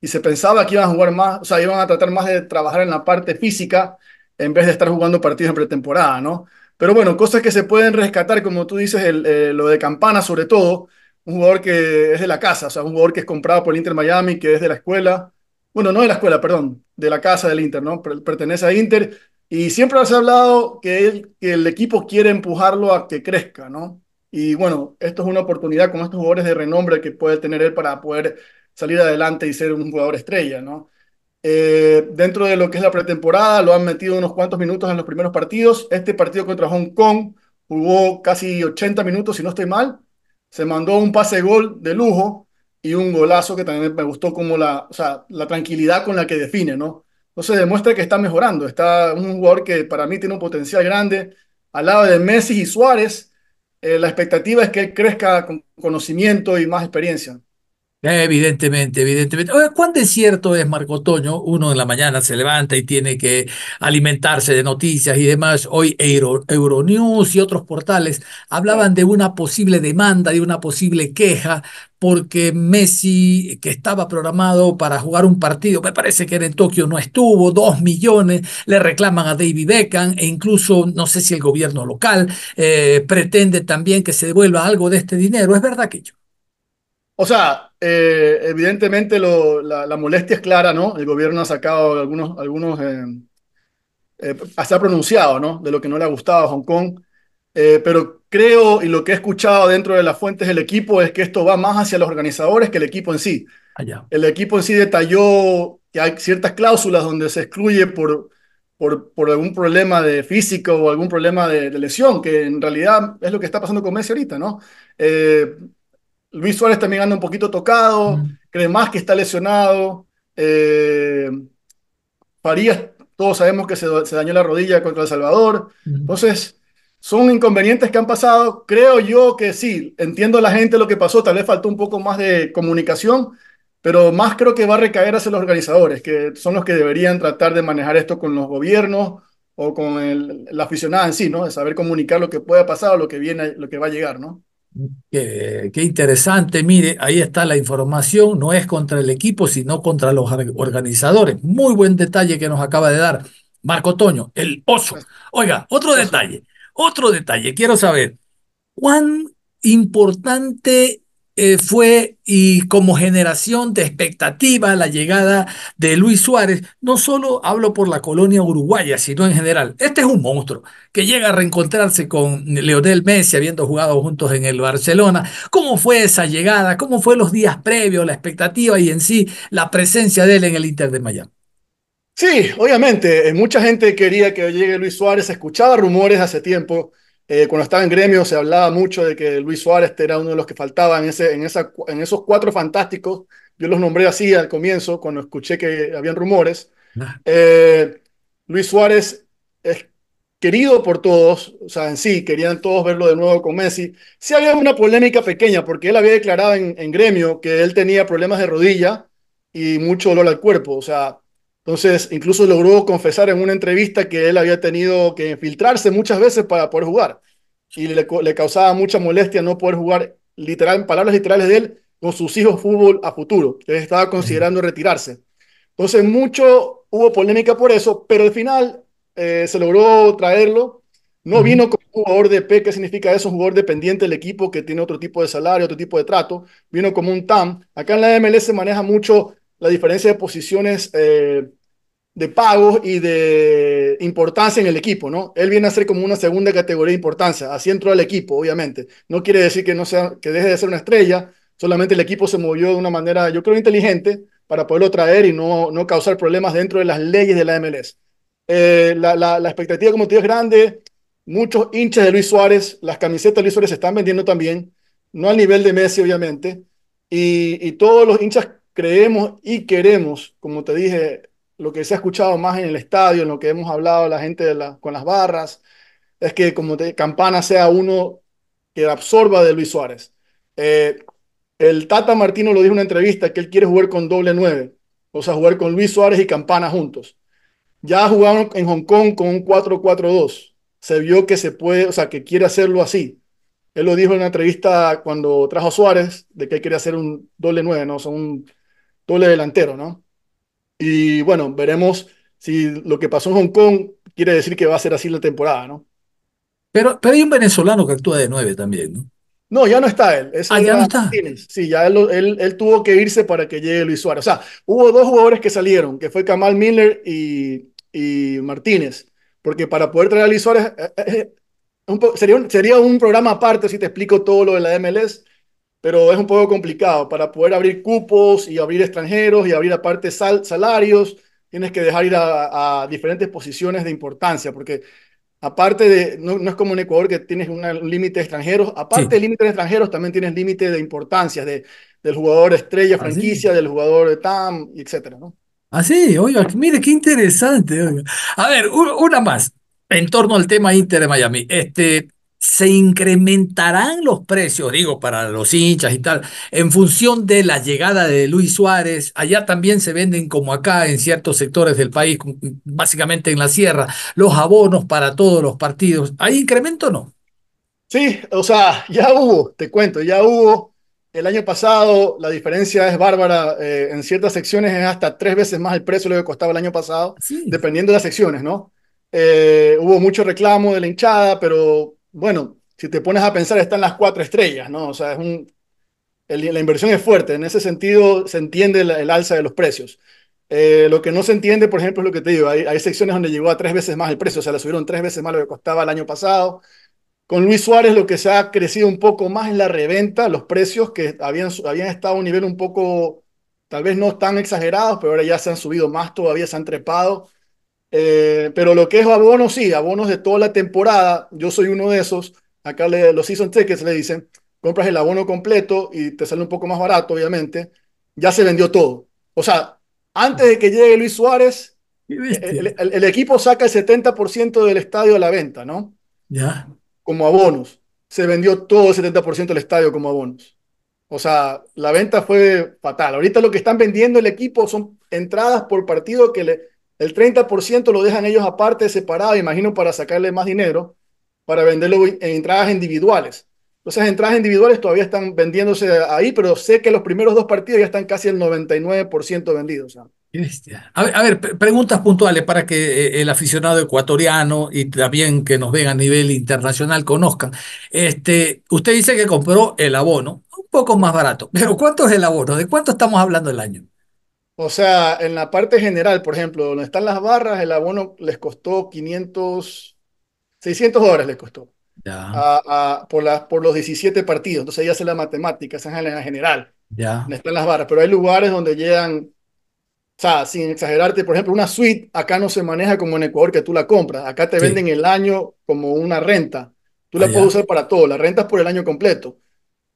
y se pensaba que iban a jugar más, o sea, iban a tratar más de trabajar en la parte física en vez de estar jugando partidos en pretemporada, ¿no? Pero bueno, cosas que se pueden rescatar, como tú dices, el, eh, lo de Campana sobre todo, un jugador que es de la casa, o sea, un jugador que es comprado por el Inter Miami, que es de la escuela, bueno, no de la escuela, perdón, de la casa del Inter, ¿no? Pertenece a Inter y siempre se ha hablado que, el equipo quiere empujarlo a que crezca, ¿no? Y bueno, esto es una oportunidad con estos jugadores de renombre que puede tener él para poder salir adelante y ser un jugador estrella, ¿no? Eh, dentro de lo que es la pretemporada, lo han metido unos cuantos minutos en los primeros partidos. Este partido contra Hong Kong jugó casi 80 minutos, si no estoy mal. Se mandó un pase gol de lujo y un golazo que también me gustó como la, o sea, la tranquilidad con la que define, ¿no? Entonces demuestra que está mejorando. Está un jugador que para mí tiene un potencial grande. Al lado de Messi y Suárez, eh, la expectativa es que él crezca con conocimiento y más experiencia. Evidentemente, evidentemente. ¿cuán desierto es Marco Toño? Uno en la mañana se levanta y tiene que alimentarse de noticias y demás. Hoy Euronews y otros portales hablaban de una posible demanda, de una posible queja, porque Messi, que estaba programado para jugar un partido, me parece que era en Tokio, no estuvo, dos millones, le reclaman a David Beckham e incluso, no sé si el gobierno local eh, pretende también que se devuelva algo de este dinero. ¿Es verdad que yo? O sea, eh, evidentemente la, molestia es clara, ¿no? El gobierno ha sacado algunos, algunos eh, eh, se ha pronunciado, ¿no? De lo que no le ha gustado a Hong Kong. pero creo, y lo que he escuchado dentro de las fuentes del equipo, es que esto va más hacia los organizadores que el equipo en sí. Allá. El equipo en sí detalló que hay ciertas cláusulas donde se excluye por, por, por algún problema de físico o algún problema de, lesión, que en realidad es lo que está pasando con Messi ahorita, ¿no? Luis Suárez también anda un poquito tocado, cree más que está lesionado. Eh, Farías, todos sabemos que se, dañó la rodilla contra El Salvador. Entonces, son inconvenientes que han pasado. Creo yo que sí, entiendo a la gente lo que pasó, tal vez faltó un poco más de comunicación, pero más creo que va a recaer hacia los organizadores, que son los que deberían tratar de manejar esto con los gobiernos o con el, la aficionada en sí, ¿no? De saber comunicar lo que pueda pasar o lo que viene, lo que va a llegar, ¿no? Qué, interesante, mire, ahí está la información, no es contra el equipo, sino contra los organizadores. Muy buen detalle que nos acaba de dar Marco Toño, el oso. Oiga, otro detalle, otro detalle, quiero saber, ¿cuán importante eh, fue y como generación de expectativa la llegada de Luis Suárez, no solo hablo por la colonia uruguaya, sino en general. Este es un monstruo que llega a reencontrarse con Leonel Messi, habiendo jugado juntos en el Barcelona. ¿Cómo fue esa llegada? ¿Cómo fue los días previos, la expectativa y en sí la presencia de él en el Inter de Miami? Sí, obviamente, eh, mucha gente quería que llegue Luis Suárez, escuchaba rumores hace tiempo Eh, cuando estaba en gremio se hablaba mucho de que Luis Suárez era uno de los que faltaba en, ese, en, esa, en esos cuatro fantásticos. Yo los nombré así al comienzo, cuando escuché que habían rumores. Ah. Eh, Luis Suárez es querido por todos, o sea, en sí, querían todos verlo de nuevo con Messi. Sí había una polémica pequeña, porque él había declarado en, en gremio que él tenía problemas de rodilla y mucho dolor al cuerpo, o sea, entonces incluso logró confesar en una entrevista que él había tenido que infiltrarse muchas veces para poder jugar y le, le causaba mucha molestia no poder jugar, literal, en palabras literales de él, con sus hijos fútbol a futuro, que estaba considerando retirarse. Entonces mucho hubo polémica por eso, pero al final eh, se logró traerlo. No vino como jugador de P, ¿qué significa eso? Un jugador dependiente del equipo que tiene otro tipo de salario, otro tipo de trato. Vino como un TAM. Acá en la MLS se maneja mucho la diferencia de posiciones eh, de pagos y de importancia en el equipo, ¿no? Él viene a ser como una segunda categoría de importancia. Así entró al equipo, obviamente. No quiere decir que, no sea, que deje de ser una estrella, solamente el equipo se movió de una manera, yo creo, inteligente para poderlo traer y no, no causar problemas dentro de las leyes de la MLS. Eh, la, la, la, expectativa, como te digo, es grande. Muchos hinchas de Luis Suárez, las camisetas de Luis Suárez se están vendiendo también, no al nivel de Messi, obviamente. Y, y todos los hinchas creemos y queremos, como te dije, lo que se ha escuchado más en el estadio, en lo que hemos hablado la gente de con las barras, es que como te, Campana sea uno que absorba de Luis Suárez. Eh, el Tata Martino lo dijo en una entrevista que él quiere jugar con doble nueve, o sea, jugar con Luis Suárez y Campana juntos. Ya jugaron en Hong Kong con un 4-4-2. Se vio que se puede, o sea, que quiere hacerlo así. Él lo dijo en una entrevista cuando trajo a Suárez, de que él quería hacer un doble nueve, ¿no? O doble delantero, ¿no? Y bueno, veremos si lo que pasó en Hong Kong quiere decir que va a ser así la temporada, ¿no? Pero, pero hay un venezolano que actúa de nueve también, ¿no? No, ya no está él. ah, ya no está. Sí, ya él, él, tuvo que irse para que llegue Luis Suárez. O sea, hubo dos jugadores que salieron, que fue Kamal Miller y, y Martínez. Porque para poder traer a Luis Suárez, eh, eh, eh, sería, un, sería un programa aparte si te explico todo lo de la MLS, pero es un poco complicado. Para poder abrir cupos y abrir extranjeros y abrir aparte sal, salarios, tienes que dejar ir a, a diferentes posiciones de importancia, porque aparte de, no, no, es como en Ecuador que tienes un límite de extranjeros, aparte sí. del límite de extranjeros también tienes límite de importancia, de, del jugador estrella, ¿Ah, franquicia, sí? del jugador de TAM, etcétera, ¿no? Ah, sí, oiga, mire qué interesante. Oiga. A ver, una más en torno al tema Inter de Miami. Este, ¿Se incrementarán los precios, digo, para los hinchas y tal, en función de la llegada de Luis Suárez? Allá también se venden, como acá en ciertos sectores del país, básicamente en la sierra, los abonos para todos los partidos. ¿Hay incremento o no? Sí, o sea, ya hubo, te cuento, ya hubo. El año pasado la diferencia es bárbara. Eh, en ciertas secciones es hasta tres veces más el precio de lo que costaba el año pasado, sí. dependiendo de las secciones, ¿no? Eh, hubo mucho reclamo de la hinchada, pero bueno, si te pones a pensar, están las cuatro estrellas, ¿no? O sea, es un, la inversión es fuerte. En ese sentido, se entiende el, el alza de los precios. Eh, lo que no se entiende, por ejemplo, es lo que te digo, hay, hay, secciones donde llegó a tres veces más el precio, o sea, le subieron tres veces más lo que costaba el año pasado. Con Luis Suárez lo que se ha crecido un poco más es la reventa, los precios que habían, habían estado a un nivel un poco, tal vez no tan exagerados, pero ahora ya se han subido más, todavía se han trepado. Eh, pero lo que es abonos, sí, abonos de toda la temporada, yo soy uno de esos. Acá le, los season tickets le dicen, compras el abono completo y te sale un poco más barato, obviamente. Ya se vendió todo. O sea, antes de que llegue Luis Suárez, el, el, el, equipo saca el 70% del estadio a la venta, ¿no? Ya. Como abonos. Se vendió todo el 70% del estadio como abonos. O sea, la venta fue fatal. Ahorita lo que están vendiendo el equipo son entradas por partido que le, el 30% lo dejan ellos aparte, separado, imagino, para sacarle más dinero, para venderlo en entradas individuales. Entonces, entradas individuales todavía están vendiéndose ahí, pero sé que los primeros dos partidos ya están casi el 99% vendidos. ¿no? A ver, a ver, preguntas puntuales para que eh, el aficionado ecuatoriano y también que nos ven a nivel internacional conozcan. Este, usted dice que compró el abono, un poco más barato, pero ¿cuánto es el abono? ¿De cuánto estamos hablando el año? O sea, en la parte general, por ejemplo, donde están las barras, el abono les costó 500, 600 dólares les costó. Ya. A, a, por, la, por los 17 partidos. Entonces ahí hace la matemática, esa es en la general. Ya. Donde están las barras. Pero hay lugares donde llegan, o sea, sin exagerarte, por ejemplo, una suite acá no se maneja como en Ecuador que tú la compras. Acá te sí. venden el año como una renta. Tú la Ah, puedes ya. usar para todo, la rentas por el año completo.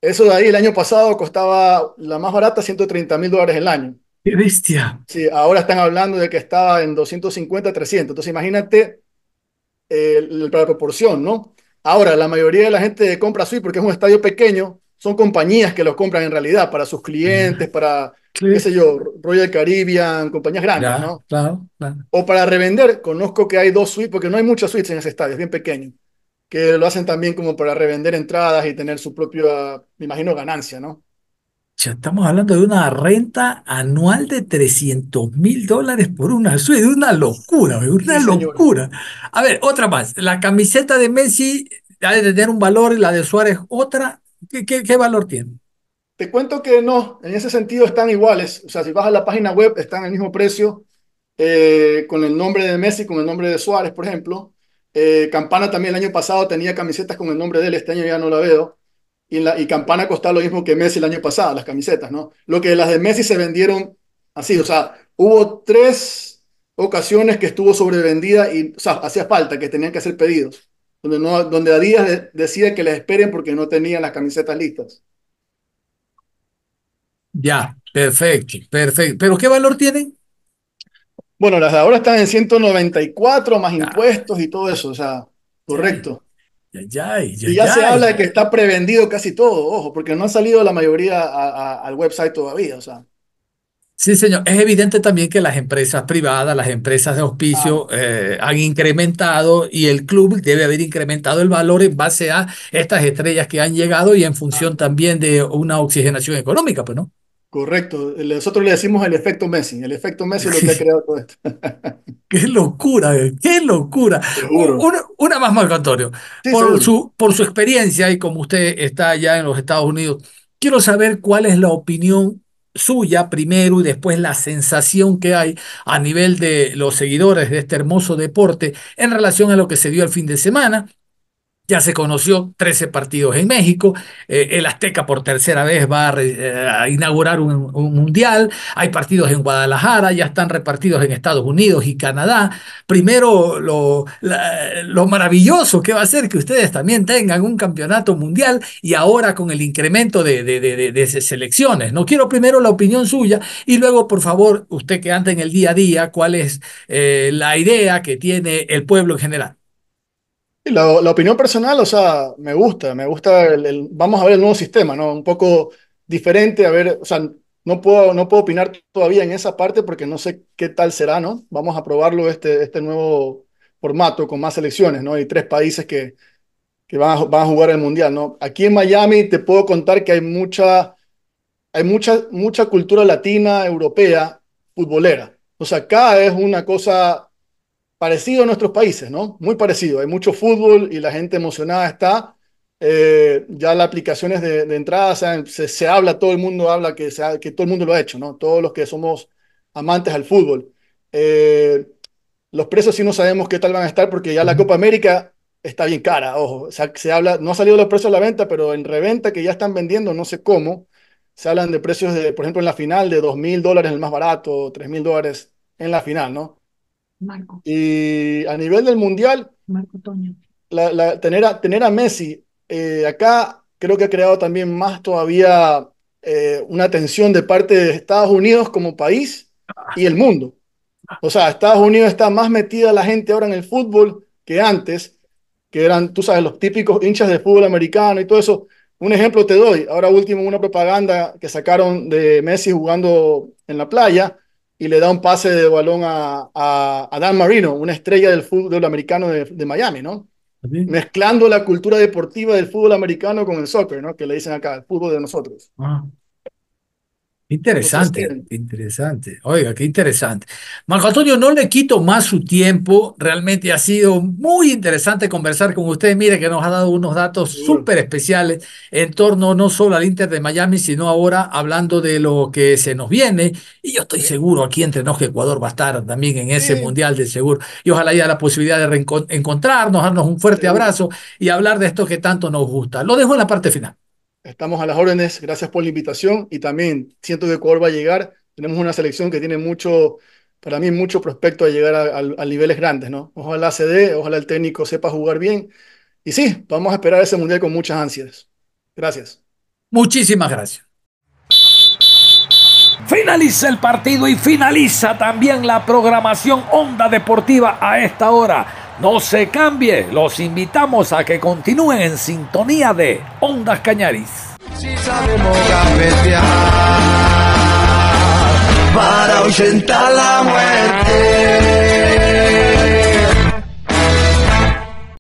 Eso de ahí el año pasado costaba la más barata 130 mil dólares el año. ¡Qué bestia! Sí, ahora están hablando de que estaba en 250, 300. Entonces imagínate eh, la proporción, ¿no? Ahora, la mayoría de la gente compra suite porque es un estadio pequeño, son compañías que los compran en realidad para sus clientes, para, qué sé yo, Royal Caribbean, compañías grandes, ¿no? claro, claro. O para revender, conozco que hay dos suites, porque no hay muchas suites en ese estadio, es bien pequeño, que lo hacen también como para revender entradas y tener su propia, me imagino, ganancia, ¿no? Ya estamos hablando de una renta anual de 300 mil dólares por una suite, una locura, una Sí, señor. locura. A ver, otra más. La camiseta de Messi ha de tener un valor y la de Suárez otra. ¿Qué, qué- qué valor tiene? Te cuento que no, en ese sentido están iguales. O sea, si vas a la página web, están al mismo precio, eh, con el nombre de Messi, con el nombre de Suárez, por ejemplo. Eh, Campana también el año pasado tenía camisetas con el nombre de él, este año ya no la veo. Y, la, y Campana costaba lo mismo que Messi el año pasado, las camisetas, ¿no? Lo que las de Messi se vendieron así, o sea, hubo tres ocasiones que estuvo sobrevendida y, o sea, hacía falta, que tenían que hacer pedidos, donde, no, donde Adidas de- decía que les esperen porque no tenían las camisetas listas. Ya, perfecto, perfecto. ¿Pero qué valor tienen? Bueno, las de ahora están en 194 más Ya, impuestos y todo eso, o sea, correcto. Ya, ya, ya, Y ya se habla de que está prevendido casi todo, ojo, porque no ha salido la mayoría a- a- al website todavía, o sea. Sí, señor. Es evidente también que las empresas privadas, las empresas de Ah, auspicio eh, han incrementado y el club debe haber incrementado el valor en base a estas estrellas que han llegado y en función también de una oxigenación económica, pues, ¿no? Correcto. Nosotros le decimos el efecto Messi. El efecto Messi es lo que ha creado todo esto. Qué locura, eh, qué locura. Una, una más, Marco Antonio. Sí, Por seguro. su, por su experiencia y como usted está allá en los Estados Unidos, quiero saber cuál es la opinión suya primero y después la sensación que hay a nivel de los seguidores de este hermoso deporte en relación a lo que se dio el fin de semana. Ya se conoció 13 partidos en México. eh, el Azteca por tercera vez va a, eh, inaugurar un, un mundial. Hay partidos en Guadalajara, ya están repartidos en Estados Unidos y Canadá. Primero, lo, lo maravilloso que va a ser que ustedes también tengan un campeonato mundial y ahora con el incremento de, de, de, de- de selecciones. No quiero primero la opinión suya y luego, por favor, usted que anda en el día a día, cuál es eh, la idea que tiene el pueblo en general. Y La, opinión personal, o sea, me gusta, me gusta el, vamos a ver el nuevo sistema, ¿no? Un poco diferente, a ver, o sea, no puedo, no puedo opinar todavía en esa parte porque no sé qué tal será, ¿no? Vamos a probarlo este, este nuevo formato con más selecciones, ¿no? Hay tres países que, que van a, van a jugar el Mundial, ¿no? Aquí en Miami te puedo contar que hay mucha, hay mucha, mucha cultura latina, europea, futbolera. O sea, acá es una cosa parecido a nuestros países, ¿no? Muy parecido. Hay mucho fútbol y la gente emocionada está. Eh, ya las aplicaciones de, de entrada, o sea, se, se habla, todo el mundo habla que, se ha- que todo el mundo lo ha hecho, ¿no? Todos los que somos amantes al fútbol. Eh, los precios sí no sabemos qué tal van a estar porque ya la Copa América está bien cara, ojo. O sea, se habla, no ha salido los precios a la venta, pero en reventa que ya están vendiendo, no sé cómo, se hablan de precios de, por ejemplo, en la final de dos mil dólares el más barato, tres mil dólares en la final, ¿no? Marco, Y a nivel del mundial, Marco Toño. la- la- tener, a, tener a Messi eh, acá creo que ha creado también más todavía eh, una tensión de parte de Estados Unidos como país y el mundo. O sea, Estados Unidos está más metida la gente ahora en el fútbol que antes, que eran, tú sabes, los típicos hinchas de fútbol americano y todo eso. Un ejemplo te doy. Ahora último, una propaganda que sacaron de Messi jugando en la playa y le da un pase de balón a, a, a Dan Marino, una estrella del fútbol americano de, de Miami, ¿no? Mezclando la cultura deportiva del fútbol americano con el soccer, ¿no? Que le dicen acá, el fútbol de nosotros. Ah, interesante, interesante. Oiga, qué interesante. Marco Antonio, no le quito más su tiempo. Realmente ha sido muy interesante conversar con usted. Mire que nos ha dado unos datos súper especiales en torno no solo al Inter de Miami, sino ahora hablando de lo que se nos viene. Y yo estoy seguro aquí entre nos que Ecuador va a estar también en ese Sí. Mundial de seguro. Y ojalá haya la posibilidad de encontrarnos, darnos un fuerte abrazo y hablar de esto que tanto nos gusta. Lo dejo en la parte final. Estamos a las órdenes, gracias por la invitación y también siento que Ecuador va a llegar. Tenemos una selección que tiene mucho, para mí, mucho prospecto a llegar a niveles grandes, ¿no? Ojalá se dé, ojalá el técnico sepa jugar bien y sí, vamos a esperar ese mundial con muchas ansias. Gracias. Muchísimas gracias. Finaliza el partido y finaliza también la programación Onda Deportiva a esta hora. No se cambie, los invitamos a que continúen en sintonía de Ondas Cañaris. Si sabemos para ahuyentar la muerte.